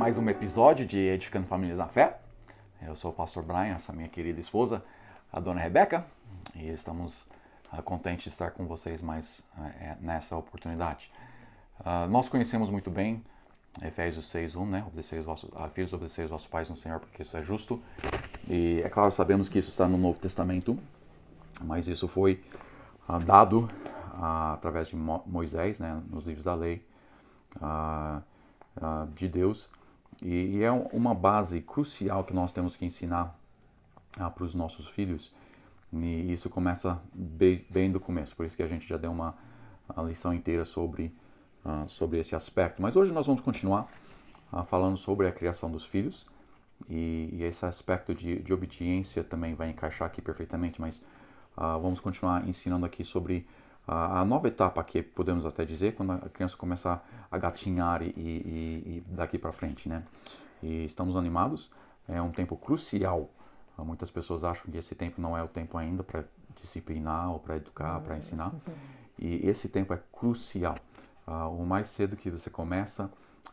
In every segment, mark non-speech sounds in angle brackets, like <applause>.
mais um episódio de Edificando Famílias na Fé. Eu sou o pastor Brian, essa minha querida esposa, a dona Rebeca, e estamos uh, contentes de estar com vocês mais uh, nessa oportunidade. Uh, nós conhecemos muito bem Efésios 6.1, né? Obedecer os vossos, filhos, obedecer os vossos pais no Senhor, porque isso é justo. E é claro, sabemos que isso está no Novo Testamento, mas isso foi dado através de Moisés, né? Nos livros da lei de Deus e, e, é uma base crucial que nós temos que ensinar ah, para os nossos filhos. E isso começa bem, bem, do começo, por isso que a gente já deu uma lição inteira sobre, ah, sobre esse aspecto. Mas hoje nós vamos continuar ah, falando sobre a criação dos filhos. E, e esse aspecto de, de, obediência também vai encaixar aqui perfeitamente, mas vamos continuar ensinando aqui sobre a, nova etapa que podemos até dizer, quando a criança começar a gatinhar e, e, e daqui para frente, né? E estamos animados, é um tempo crucial. Muitas pessoas acham que esse tempo não é o tempo ainda para disciplinar ou para educar, para ensinar. E esse tempo é crucial. Uh, o mais cedo que você começa,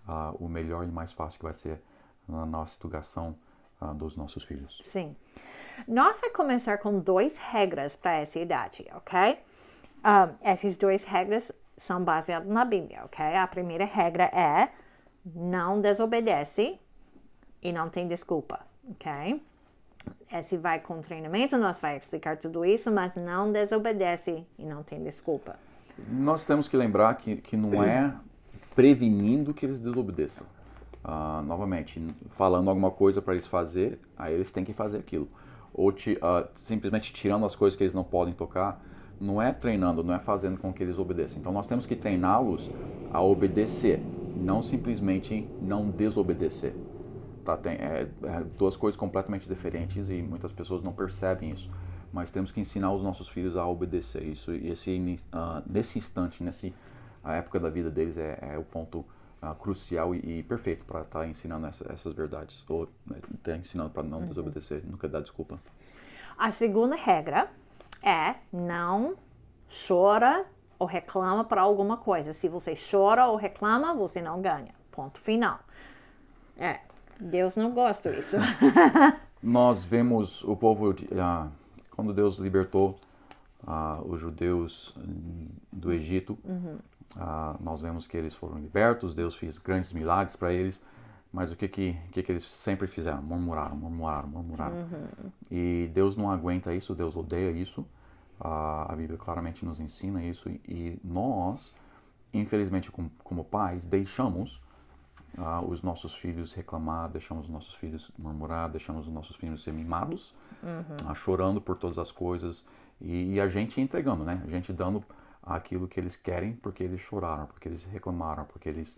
uh, o melhor e mais fácil que vai ser na nossa educação uh, dos nossos filhos. Sim. Nós vamos começar com duas regras para essa idade, ok? Um, essas duas regras são baseadas na Bíblia, ok? A primeira regra é não desobedece e não tem desculpa, ok? Esse vai com treinamento, nós vai explicar tudo isso, mas não desobedece e não tem desculpa. Nós temos que lembrar que, que não é prevenindo que eles desobedeçam. Uh, novamente, falando alguma coisa para eles fazer, aí eles têm que fazer aquilo. Ou te, uh, simplesmente tirando as coisas que eles não podem tocar, não é treinando, não é fazendo com que eles obedeçam. Então nós temos que treiná-los a obedecer, não simplesmente não desobedecer. Tá? Tem é, é, duas coisas completamente diferentes e muitas pessoas não percebem isso. Mas temos que ensinar os nossos filhos a obedecer isso. E esse, uh, nesse instante, nessa época da vida deles, é, é o ponto uh, crucial e, e perfeito para estar tá ensinando essa, essas verdades. Ou né, tá ensinando para não uhum. desobedecer, nunca dar desculpa. A segunda regra é não chora ou reclama para alguma coisa. Se você chora ou reclama, você não ganha. Ponto final. É, Deus não gosta disso. <laughs> Nós vemos o povo, uh, quando Deus libertou uh, os judeus do Egito, uhum. uh, nós vemos que eles foram libertos, Deus fez grandes milagres para eles. Mas o que que, que que eles sempre fizeram? Murmuraram, murmuraram, murmuraram. Uhum. E Deus não aguenta isso, Deus odeia isso. A, a Bíblia claramente nos ensina isso. E nós, infelizmente, como, como pais, deixamos uh, os nossos filhos reclamar, deixamos os nossos filhos murmurar, deixamos os nossos filhos ser mimados, uhum. uh, chorando por todas as coisas. E, e, a gente entregando, né? A gente dando aquilo que eles querem porque eles choraram, porque eles reclamaram, porque eles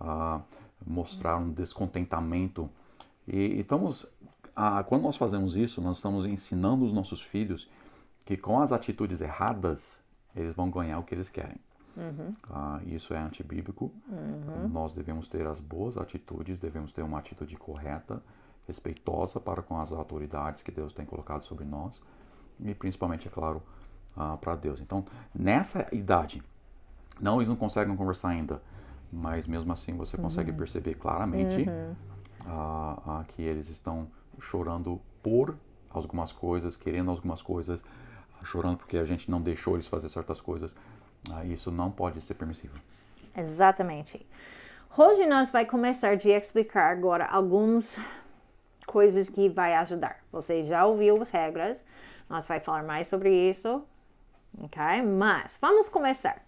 uh, mostrar um descontentamento. E, estamos, ah, quando nós fazemos isso, nós estamos ensinando os nossos filhos que com as atitudes erradas, eles vão ganhar o que eles querem. Uhum. Ah, isso é antibíblico. Uhum. Nós devemos ter as boas atitudes, devemos ter uma atitude correta, respeitosa para com as autoridades que Deus tem colocado sobre nós e principalmente, é claro, ah, para Deus. Então, nessa idade, não eles não conseguem conversar ainda, mas mesmo assim você consegue uhum. perceber claramente uhum. ah, ah, que eles estão chorando por algumas coisas, querendo algumas coisas, chorando porque a gente não deixou eles fazer certas coisas. Ah, isso não pode ser permissível. Exatamente. Hoje nós vai começar a explicar agora algumas coisas que vai ajudar. Você já ouviu as regras, nós vai falar mais sobre isso, ok? Mas vamos começar.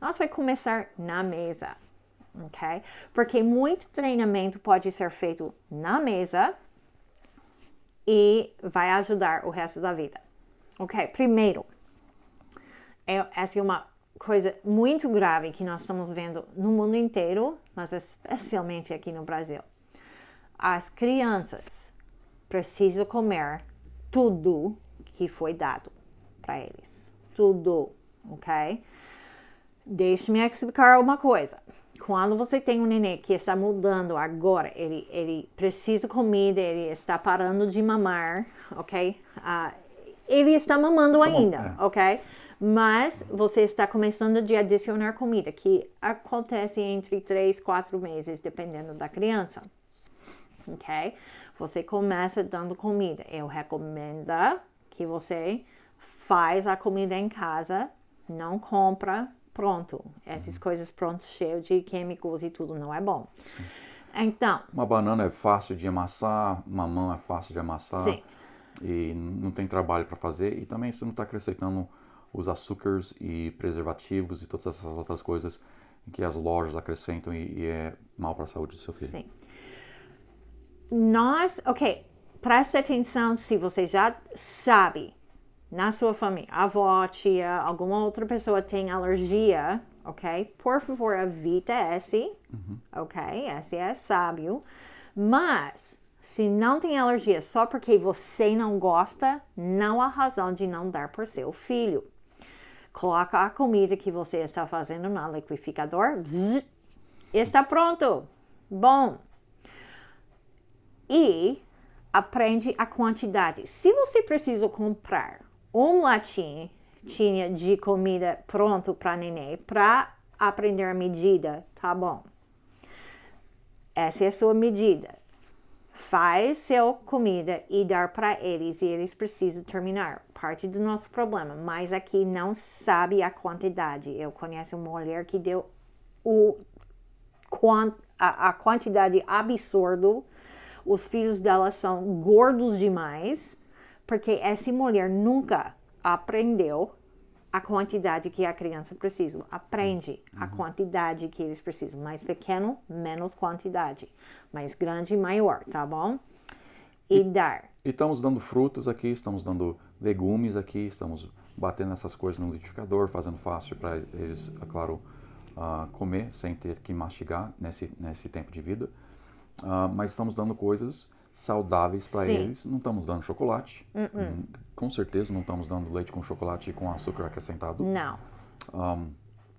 Nós vai começar na mesa ok? Porque muito treinamento pode ser feito na mesa e vai ajudar o resto da vida, ok? Primeiro, é, essa é uma coisa muito grave que nós estamos vendo no mundo inteiro, mas especialmente aqui no Brasil. As crianças precisam comer tudo que foi dado para eles. Tudo, ok? Deixe-me explicar uma coisa. Quando você tem um nenê que está mudando agora, ele, ele precisa de comida, ele está parando de mamar, ok? Uh, ele está mamando tá ainda, é. ok? Mas você está começando a adicionar comida, que acontece entre 3 4 meses, dependendo da criança, ok? Você começa dando comida. Eu recomendo que você faz a comida em casa, não compra pronto. Essas uhum. coisas prontas, cheias de químicos e tudo, não é bom. Sim. Então. Uma banana é fácil de amassar, mamão é fácil de amassar. Sim. E não tem trabalho para fazer. E também você não está acrescentando os açúcares e preservativos e todas essas outras coisas que as lojas acrescentam e, e é mal para a saúde do seu filho. Sim. Nós, ok, preste atenção se você já sabe na sua família, avó, tia, alguma outra pessoa tem alergia, ok? Por favor, evita esse, uhum. ok? Esse é sábio. Mas, se não tem alergia só porque você não gosta, não há razão de não dar para seu filho. Coloca a comida que você está fazendo no liquidificador. Bzz, está pronto. Bom. E aprende a quantidade. Se você precisa comprar um latim tinha de comida pronto para neném para aprender a medida, tá bom? Essa é a sua medida. Faz seu comida e dar para eles e eles precisam terminar. Parte do nosso problema, mas aqui não sabe a quantidade. Eu conheço uma mulher que deu o, a, a quantidade absurda. Os filhos dela são gordos demais porque essa mulher nunca aprendeu a quantidade que a criança precisa. Aprende uhum. a quantidade que eles precisam. Mais pequeno, menos quantidade. Mais grande, maior, tá bom? E, e dar. E estamos dando frutas aqui, estamos dando legumes aqui, estamos batendo essas coisas no liquidificador, fazendo fácil para eles, é claro, uh, comer sem ter que mastigar nesse, nesse tempo de vida. Uh, mas estamos dando coisas saudáveis para eles. Não estamos dando chocolate. Uh -uh. Com certeza não estamos dando leite com chocolate com açúcar acrescentado. Não. Um,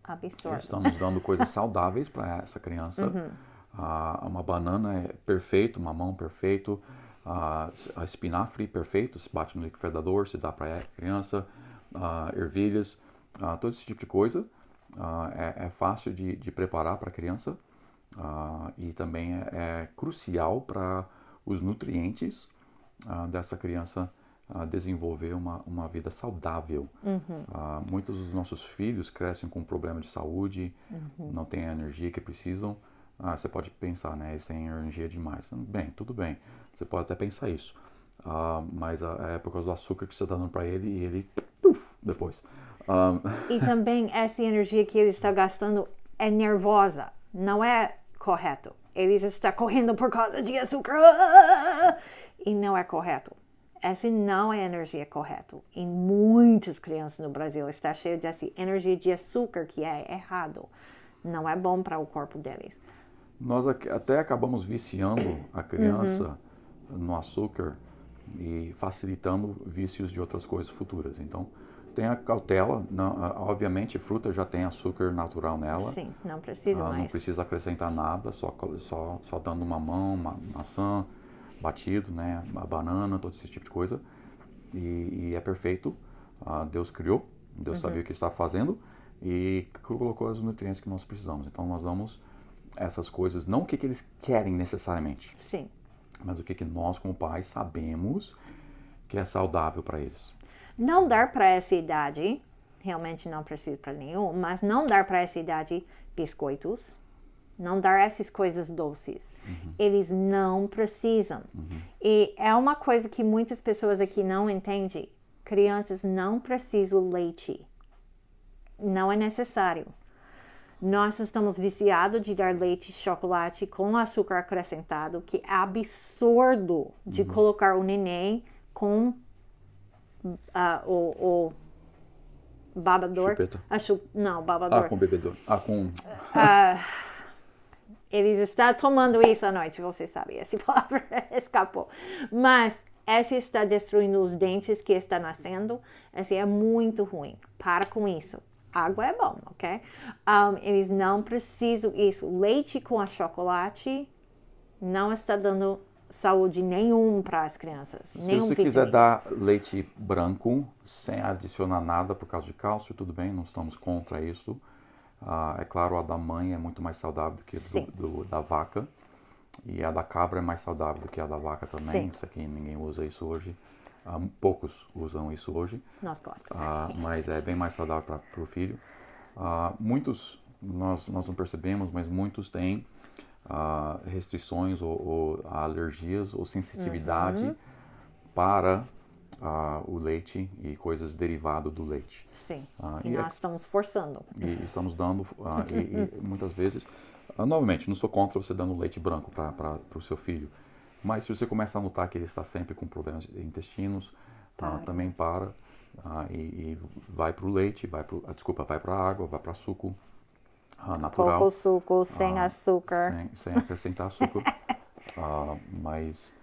Absurdo. Estamos dando coisas <laughs> saudáveis para essa criança. Uhum. Uh, uma banana é perfeito, mamão perfeito, uh, espinafre perfeito, se bate no liquidificador, se dá para a criança, uh, ervilhas, todo esse tipo de coisa. É, é, fácil de, de preparar para a criança e também é, é crucial para os nutrientes ah, dessa criança ah, desenvolver uma, uma vida saudável. Uhum. Ah, muitos dos nossos filhos crescem com problema de saúde, uhum. não têm a energia que precisam. Ah, você pode pensar, né? Eles têm energia demais. Bem, tudo bem. Você pode até pensar isso. Ah, mas é por causa do açúcar que você está dando para ele e ele, puff, depois. Um... E também essa energia que ele está gastando é nervosa, não é correto eles estão correndo por causa de açúcar. E não é correto. Essa não é energia correta. E muitas crianças no Brasil está cheio dessa energia de açúcar que é errado. Não é bom para o corpo deles. Nós até acabamos viciando a criança uhum. no açúcar e facilitando vícios de outras coisas futuras. Então, tenha cautela. Não, obviamente, fruta já tem açúcar natural nela. Sim, não precisa ah, mais. Não precisa acrescentar nada, só, só, só dando mamão, uma maçã, batido, né, a banana, todo esse tipo de coisa. E, e é perfeito. Ah, Deus criou, Deus uhum. sabia o que está fazendo e colocou os nutrientes que nós precisamos. Então, nós damos essas coisas, não o que, que eles querem necessariamente. Sim. Mas o que, que nós, como pais, sabemos que é saudável para eles. Não dar para essa idade, realmente não precisa para nenhum, mas não dar para essa idade biscoitos, não dar essas coisas doces. Uhum. Eles não precisam. Uhum. E é uma coisa que muitas pessoas aqui não entendem. Crianças não precisam leite. Não é necessário. Nós estamos viciados de dar leite chocolate com açúcar acrescentado, que é absurdo de uhum. colocar o neném com uh, o, o babador. Chupeta. A chup, não, babador. Ah, com bebedor. Ah, com. Uh, eles estão tomando isso à noite, você sabe, essa <laughs> palavra escapou. Mas essa está destruindo os dentes que está nascendo. Essa é muito ruim. Para com isso. Água é bom, ok? Um, eles não precisam isso. Leite com a chocolate não está dando saúde nenhum para as crianças. Se você vitamina. quiser dar leite branco, sem adicionar nada por causa de cálcio, tudo bem, não estamos contra isso. Ah, é claro, a da mãe é muito mais saudável do que do, do, da vaca. E a da cabra é mais saudável do que a da vaca também. Sim. Isso aqui ninguém usa isso hoje. Ah, poucos usam isso hoje. Nós gostamos. Ah, mas é bem mais saudável para o filho. Muitos, nós, nós não percebemos, mas muitos têm ah, restrições ou, ou alergias ou sensitividade Uhum. para ah, o leite e coisas derivadas do leite. Sim. Ah, e e é- nós estamos forçando. e estamos dando, ah, <laughs> e, e muitas vezes, ah, novamente, não sou contra você dando leite branco para o seu filho, mas se você começa a notar que ele está sempre com problemas de intestinos, Para. também para e, vai para o leite, vai pro, desculpa, vai para a água, vai para suco ah, natural, Coco suco, sem Ah, açúcar. sem, sem acrescentar açúcar, <laughs> Ah, mas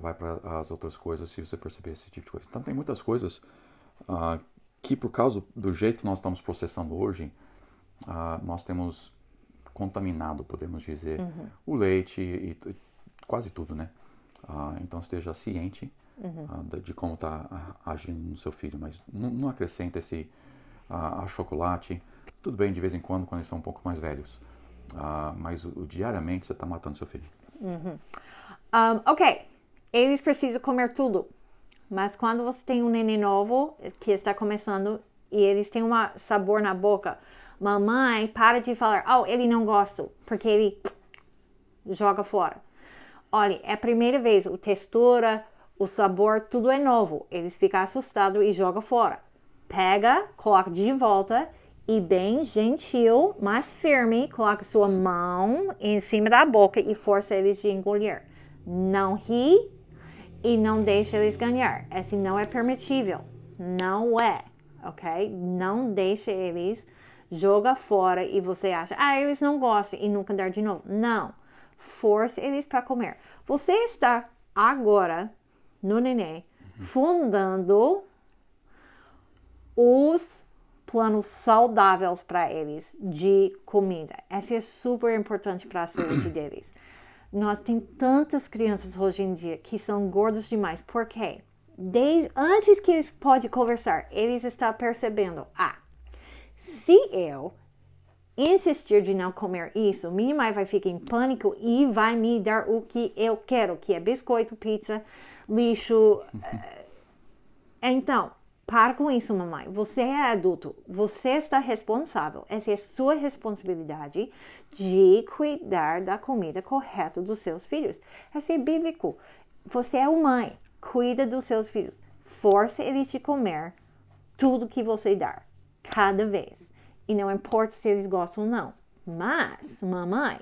vai para as outras coisas se você perceber esse tipo de coisa. Então tem muitas coisas ah, que por causa do jeito que nós estamos processando hoje, nós temos contaminado, podemos dizer, Uhum. o leite e, e quase tudo, né? Então esteja ciente Uhum. de, de como está agindo no seu filho, mas não, acrescenta esse a chocolate. Tudo bem de vez em quando, quando eles são um pouco mais velhos, Ah, mas o, o diariamente você está matando seu filho. Um, ok, eles precisam comer tudo. Mas quando você tem um neném novo que está começando e eles têm um sabor na boca, mamãe para de falar, oh, ele não gosta, porque ele joga fora. Olha, é a primeira vez, a textura, o sabor, tudo é novo. Eles ficam assustados e jogam fora. Pega, coloca de volta e bem gentil, mas firme, coloca sua mão em cima da boca e força eles de engolir. Não ri e não deixe eles ganhar. Esse não é permitível. Não é, ok? Não deixe eles joga fora e você acha, ah, eles não gostam e nunca dar de novo. Não. Force eles para comer. Você está agora no neném fundando os planos saudáveis para eles de comida. Esse é super importante para a saúde <clears throat> deles. Nós tem tantas crianças hoje em dia que são gordos demais. Por quê? Desde, antes que eles podem conversar, eles estão percebendo, ah, se eu insistir de não comer isso, minha mãe vai ficar em pânico e vai me dar o que eu quero, que é biscoito, pizza, lixo. eh, <laughs> Então, para com isso, mamãe. Você é adulto, você está responsável. Essa é sua responsabilidade de cuidar da comida correta dos seus filhos. Esse é bíblico. Você é mãe, cuida dos seus filhos. Force eles de comer tudo que você dar, cada vez. E não importa se eles gostam ou não. Mas, mamãe,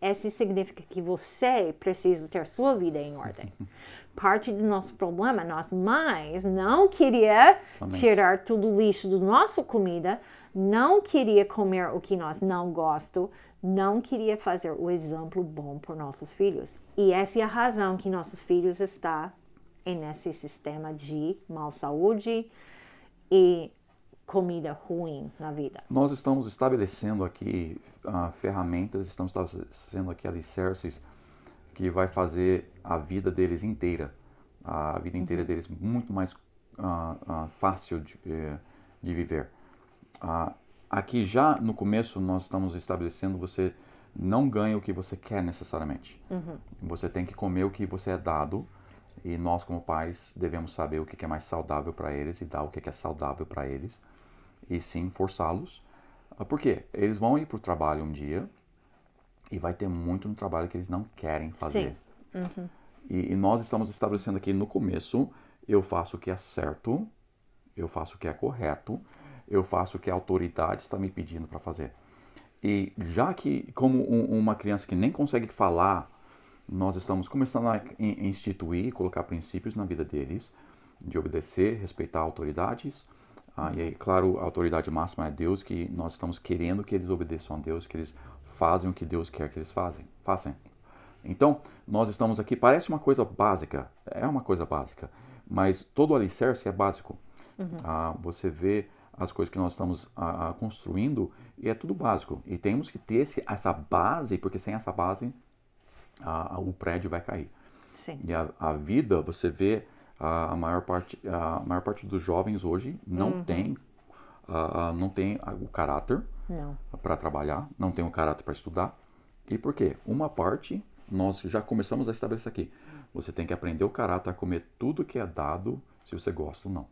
isso significa que você precisa ter sua vida em ordem. <laughs> Parte do nosso problema, nós mães não queria Também. tirar todo o lixo da nossa comida, não queria comer o que nós não gostamos, não queria fazer o exemplo bom para nossos filhos. E essa é a razão que nossos filhos estão nesse sistema de mal saúde e comida ruim na vida. Nós estamos estabelecendo aqui ah, ferramentas, estamos estabelecendo aqui alicerces que vai fazer a vida deles inteira, a vida inteira deles muito mais ah, ah, fácil de, eh, de viver. Aqui já no começo nós estamos estabelecendo você não ganha o que você quer necessariamente. Você tem que comer o que você é dado e nós como pais devemos saber o que é mais saudável para eles e dar o que é saudável para eles e sim forçá-los. Ah, Por quê? Eles vão ir para o trabalho um dia e vai ter muito no trabalho que eles não querem fazer. E, e nós estamos estabelecendo aqui no começo, eu faço o que é certo, eu faço o que é correto, eu faço o que a autoridade está me pedindo para fazer. E já que, como um- uma criança que nem consegue falar, nós estamos começando a in- instituir, colocar princípios na vida deles, de obedecer, respeitar autoridades. Ah, e aí, claro, a autoridade máxima é Deus, que nós estamos querendo que eles obedeçam a Deus, que eles fazem o que Deus quer que eles fazem, façam. Então, nós estamos aqui, parece uma coisa básica, é uma coisa básica, mas todo o alicerce é básico. Ah, você vê as coisas que nós estamos ah, ah, construindo e é tudo básico. E temos que ter esse, essa base, porque sem essa base ah, o prédio vai cair. Sim. E a, a vida, você vê a, maior parte, a maior parte dos jovens hoje não tem, ah, ah, não tem o caráter para trabalhar, não tem o caráter para estudar. E por quê? Uma parte nós já começamos a estabelecer aqui. Você tem que aprender o caráter a comer tudo que é dado, se você gosta ou não.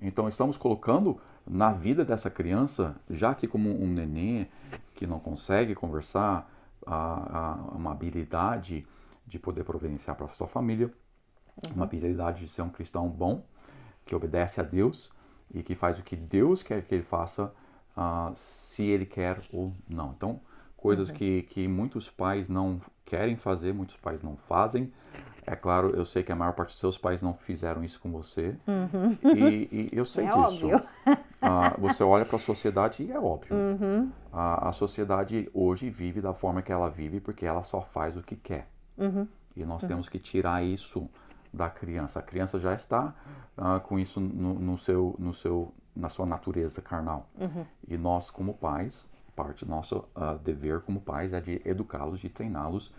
Então estamos colocando na vida dessa criança, já que como um neném que não consegue conversar, a, a, uma habilidade de poder providenciar para a sua família, uhum. Uma habilidade de ser um cristão bom, que obedece a Deus e que faz o que Deus quer que ele faça, uh, se ele quer ou não. Então, coisas uhum. que, que muitos pais não querem fazer, muitos pais não fazem. É claro, eu sei que a maior parte dos seus pais não fizeram isso com você. Uhum. E, e, eu sei <laughs> é disso. Óbvio. Uh, você olha para a sociedade e é óbvio. Uhum. Uh, a sociedade hoje vive da forma que ela vive porque ela só faz o que quer. Uhum. E nós temos que tirar isso da criança. A criança já está uh, com isso no, no, seu, no seu, na sua natureza carnal. Uhum. E nós, como pais, parte do nosso uh, dever como pais é de educá-los, de treiná-los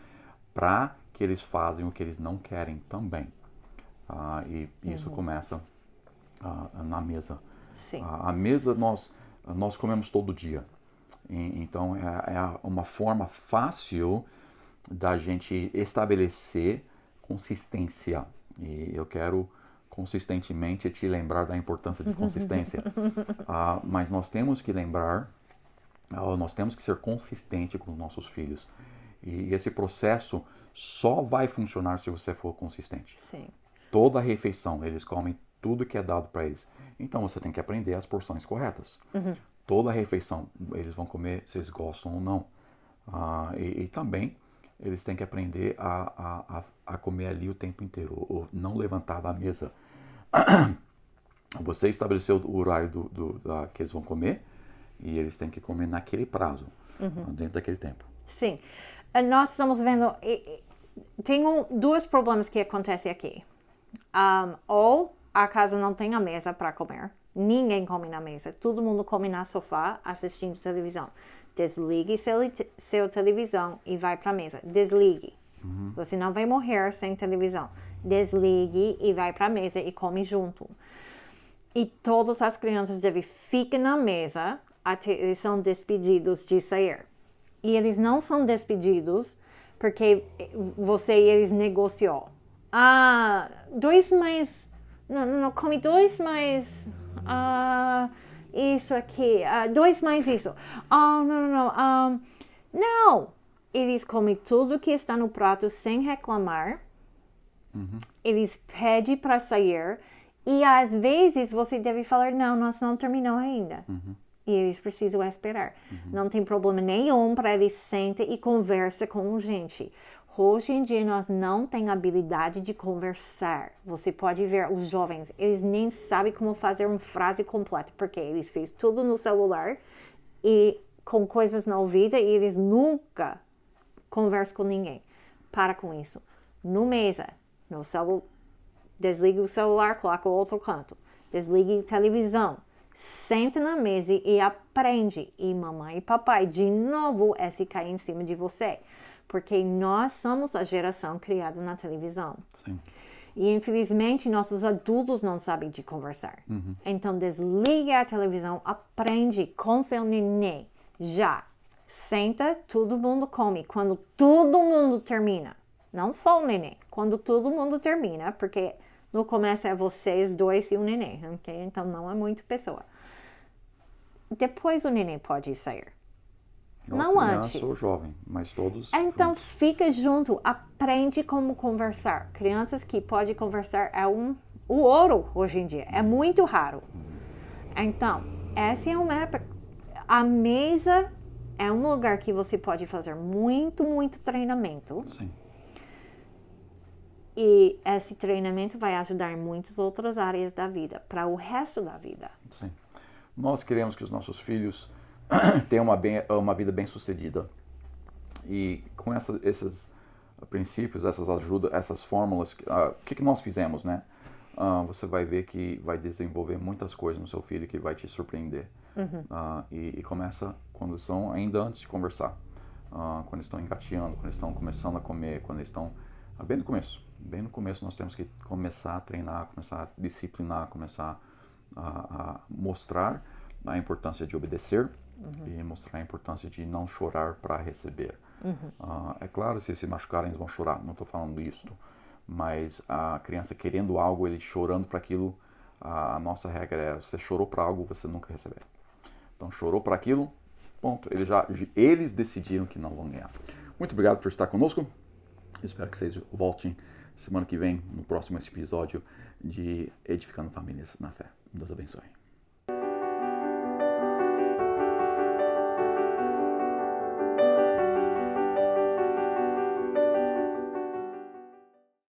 para que eles façam o que eles não querem também. Uh, e isso uhum. começa na mesa. a mesa nós, nós comemos todo dia. E, então é, é uma forma fácil da gente estabelecer consistência. E eu quero consistentemente te lembrar da importância de consistência. <laughs> ah, mas nós temos que lembrar, ah, nós temos que ser consistente com os nossos filhos. E esse processo só vai funcionar se você for consistente. Sim. Toda refeição, eles comem tudo que é dado para eles. Então você tem que aprender as porções corretas. Uhum. Toda refeição, eles vão comer se eles gostam ou não. Ah, e, e também eles têm que aprender a, a, a comer ali o tempo inteiro, ou não levantar da mesa. <clears throat> Você estabeleceu o horário do, do, da, que eles vão comer e eles têm que comer naquele prazo, uhum. dentro daquele tempo. Sim. Eh, nós estamos vendo. Tem um, dois problemas que acontecem aqui. Um, ou a casa não tem a mesa para comer, ninguém come na mesa, todo mundo come na sofá assistindo televisão. Desligue seu, seu televisão e vai para a mesa. Desligue. Uhum. Você não vai morrer sem televisão. Desligue e vai para a mesa e come junto. E todas as crianças devem ficar na mesa até eles são despedidos de sair. E eles não são despedidos porque você e eles negociou. Ah, dois mais. Não, não, come dois mais. Ah isso aqui, uh, dois mais isso. Oh, não, não, não. Um, não! Eles comem tudo que está no prato sem reclamar. Uhum. Eles pedem para sair. E às vezes você deve falar: não, nós não terminou ainda. Uhum. E eles precisam esperar. Uhum. Não tem problema nenhum para eles sentem e conversa com gente. Hoje em dia nós não temos habilidade de conversar. Você pode ver os jovens, eles nem sabem como fazer uma frase completa, porque eles fez tudo no celular e com coisas na ouvida e eles nunca conversam com ninguém. Para com isso. No mesa, no celular, desligue o celular, coloca o outro canto. Desligue a televisão. Senta na mesa e aprende. E mamãe e papai, de novo, é se em cima de você porque nós somos a geração criada na televisão. Sim. E infelizmente nossos adultos não sabem de conversar. Uhum. Então desliga a televisão, aprende com seu neném. Já. Senta, todo mundo come. Quando todo mundo termina. Não só o neném. Quando todo mundo termina, porque no começo é vocês dois e o neném, ok? Então não é muito pessoa. Depois o neném pode sair. Ou não criança antes. ou jovem, mas todos. Então juntos. fica junto, aprende como conversar. Crianças que podem conversar é um o ouro hoje em dia, é muito raro. Então, essa é uma época. A mesa é um lugar que você pode fazer muito, muito treinamento. Sim. E esse treinamento vai ajudar em muitas outras áreas da vida, para o resto da vida. Sim. Nós queremos que os nossos filhos <clears throat> ter uma, bem, uma vida bem sucedida. E com essa, esses princípios, essas ajudas, essas fórmulas, uh, o que, que nós fizemos, né? Uh, você vai ver que vai desenvolver muitas coisas no seu filho que vai te surpreender. Uhum. Uh, e, e, começa quando são ainda antes de conversar, quando estão engateando, quando estão começando a comer, quando estão bem no começo. Bem no começo nós temos que começar a treinar, começar a disciplinar, começar a, a mostrar a importância de obedecer, uhum. e mostrar a importância de não chorar para receber. Uhum. Uh, é claro, se se machucarem, eles vão chorar. Não estou falando isso. Mas a criança querendo algo, ele chorando para aquilo, a nossa regra é: você chorou para algo, você nunca receber. Então, chorou para aquilo, ponto. Eles, já, eles decidiram que não vão ganhar. Muito obrigado por estar conosco. Espero que vocês voltem semana que vem no próximo episódio de Edificando Famílias na Fé. Deus abençoe.